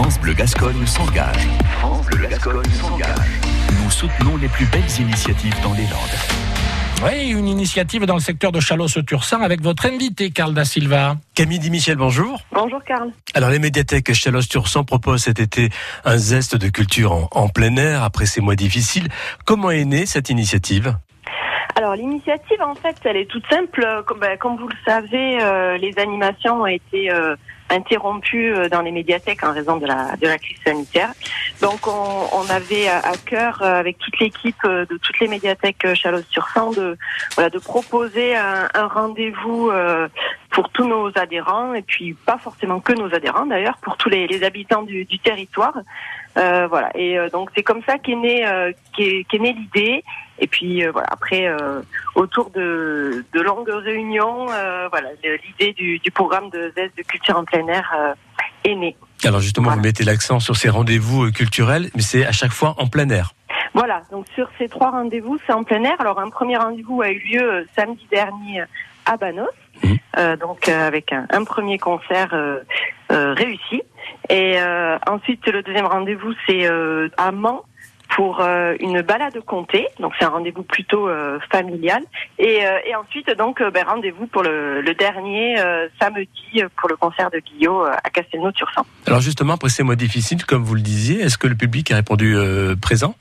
France Bleu Gascogne s'engage. France Bleu Gascogne s'engage. Nous soutenons les plus belles initiatives dans les Landes. Oui, une initiative dans le secteur de Chalos-Tursan avec votre invité, Carl Da Silva. Camille Di Michel, bonjour. Bonjour Carl. Alors les médiathèques Chalos-Tursan proposent cet été un zeste de culture en, en plein air après ces mois difficiles. Comment est née cette initiative? Alors l'initiative en fait elle est toute simple. Comme, ben, comme vous le savez, euh, les animations ont été euh, interrompues euh, dans les médiathèques en raison de la, de la crise sanitaire. Donc on, on avait à, cœur euh, avec toute l'équipe euh, de toutes les médiathèques Chalosse-sur-Sang de, voilà, de proposer un, un rendez-vous pour tous nos adhérents et puis pas forcément que nos adhérents d'ailleurs, pour tous les, les habitants du, du territoire. Euh, voilà. Et euh, donc c'est comme ça qu'est née euh, qu'est qu'est née l'idée. Et puis euh, voilà. Après, euh, autour de, de longues réunions, euh, voilà, l'idée du, du programme de zeste de culture en plein air euh, est née. Alors justement, Voilà. vous mettez l'accent sur ces rendez-vous culturels, mais c'est à chaque fois en plein air. Voilà. Donc sur ces trois rendez-vous, c'est en plein air. Alors un premier rendez-vous a eu lieu samedi dernier à Banos. Euh, donc euh, avec un, un premier concert réussi. Et euh, ensuite le deuxième rendez-vous c'est euh, à Mans pour euh, une balade comté. Donc c'est un rendez-vous plutôt euh, familial. Et, euh, et ensuite donc euh, ben, rendez-vous pour le, le dernier samedi pour le concert de euh, à Castelnau-sur-Sang. Alors justement, après ces mois difficiles, comme vous le disiez, est-ce que le public a répondu présent?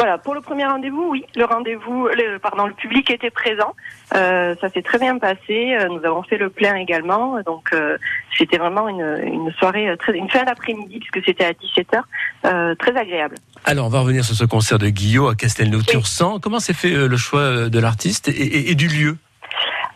Voilà, pour le premier rendez-vous, oui, le rendez-vous, le, pardon, le public était présent. Euh, ça s'est très bien passé. Euh, Nous avons fait le plein également, donc euh, c'était vraiment une, une soirée euh, très, une fin d'après-midi puisque c'était à 17h, euh, très agréable. Alors on va revenir sur ce concert de Guillaume à Castelnau-Tursan. Comment s'est fait euh, le choix de l'artiste et, et- et du lieu?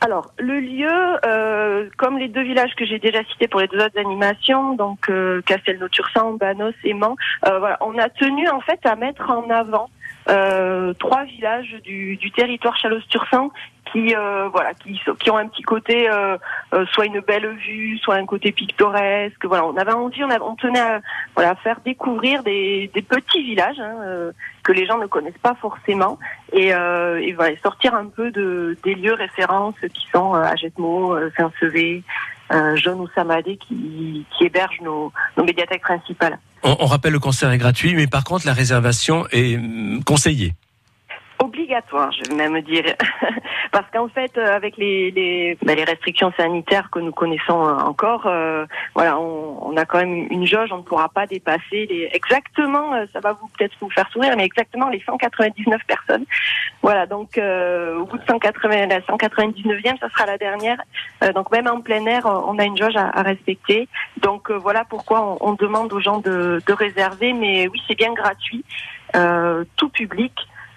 Alors, le lieu, euh, comme les deux villages que j'ai déjà cités pour les deux autres animations, donc euh, Castelnau-Tursan, Banos et Mans, euh, voilà, on a tenu en fait à mettre en avant euh, trois villages du, du territoire Chalos-Tursan qui, euh, voilà, qui, qui ont un petit côté, euh, euh, soit une belle vue, soit un côté pittoresque. Voilà, on avait envie, on, a- on tenait à voilà, faire découvrir des, des petits villages hein, euh, que les gens ne connaissent pas forcément et, euh, et voilà, sortir un peu de, des lieux références qui sont à Jetmo, Saint-Sevé, Jaune ou Samadé qui, qui hébergent nos, nos médiathèques principales. On, rappelle le concert est gratuit, mais par contre la réservation est hum, conseillée. Obligatoire, je vais même dire, parce qu'en fait, euh, avec les les, restrictions sanitaires que nous connaissons euh, encore, euh, on, a quand même une jauge, on ne pourra pas dépasser les exactement, ça va vous peut-être vous faire sourire, mais exactement les 199 personnes. Voilà, donc au bout de 180, la 199e, ça sera la dernière. Donc même en plein air, on a une jauge à respecter. Donc euh, voilà pourquoi on, demande aux gens de, de réserver, mais oui, c'est bien gratuit, euh, tout public.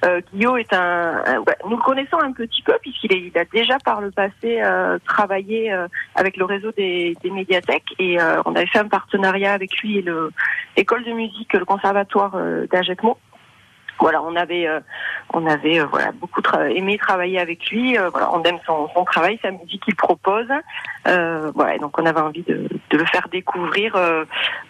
Euh, Guillaume est un, ouais, nous le connaissons un petit peu puisqu'il a déjà par le passé travaillé avec le réseau des, des médiathèques et on avait fait un partenariat avec lui et le école de musique, le conservatoire d'Agetmo. Voilà, on avait, on avait euh, voilà beaucoup tra- aimé travailler avec lui. euh, voilà, on aime son, son travail, sa musique qu'il propose. Euh, voilà, donc on avait envie de, de le faire découvrir, euh,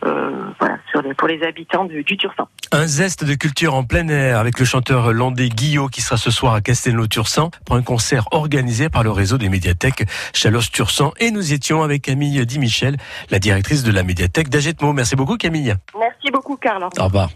euh, voilà, sur les, pour les habitants du, du Tursan. Un zeste de culture en plein air avec le chanteur landais Guillaume qui sera ce soir à Castelnau-Tursan pour un concert organisé par le réseau des médiathèques Chalos-Tursan. Et nous étions avec Camille Di Michel, la directrice de la médiathèque d'Agetmo. Merci beaucoup Camille. Merci beaucoup, Carl. Au revoir.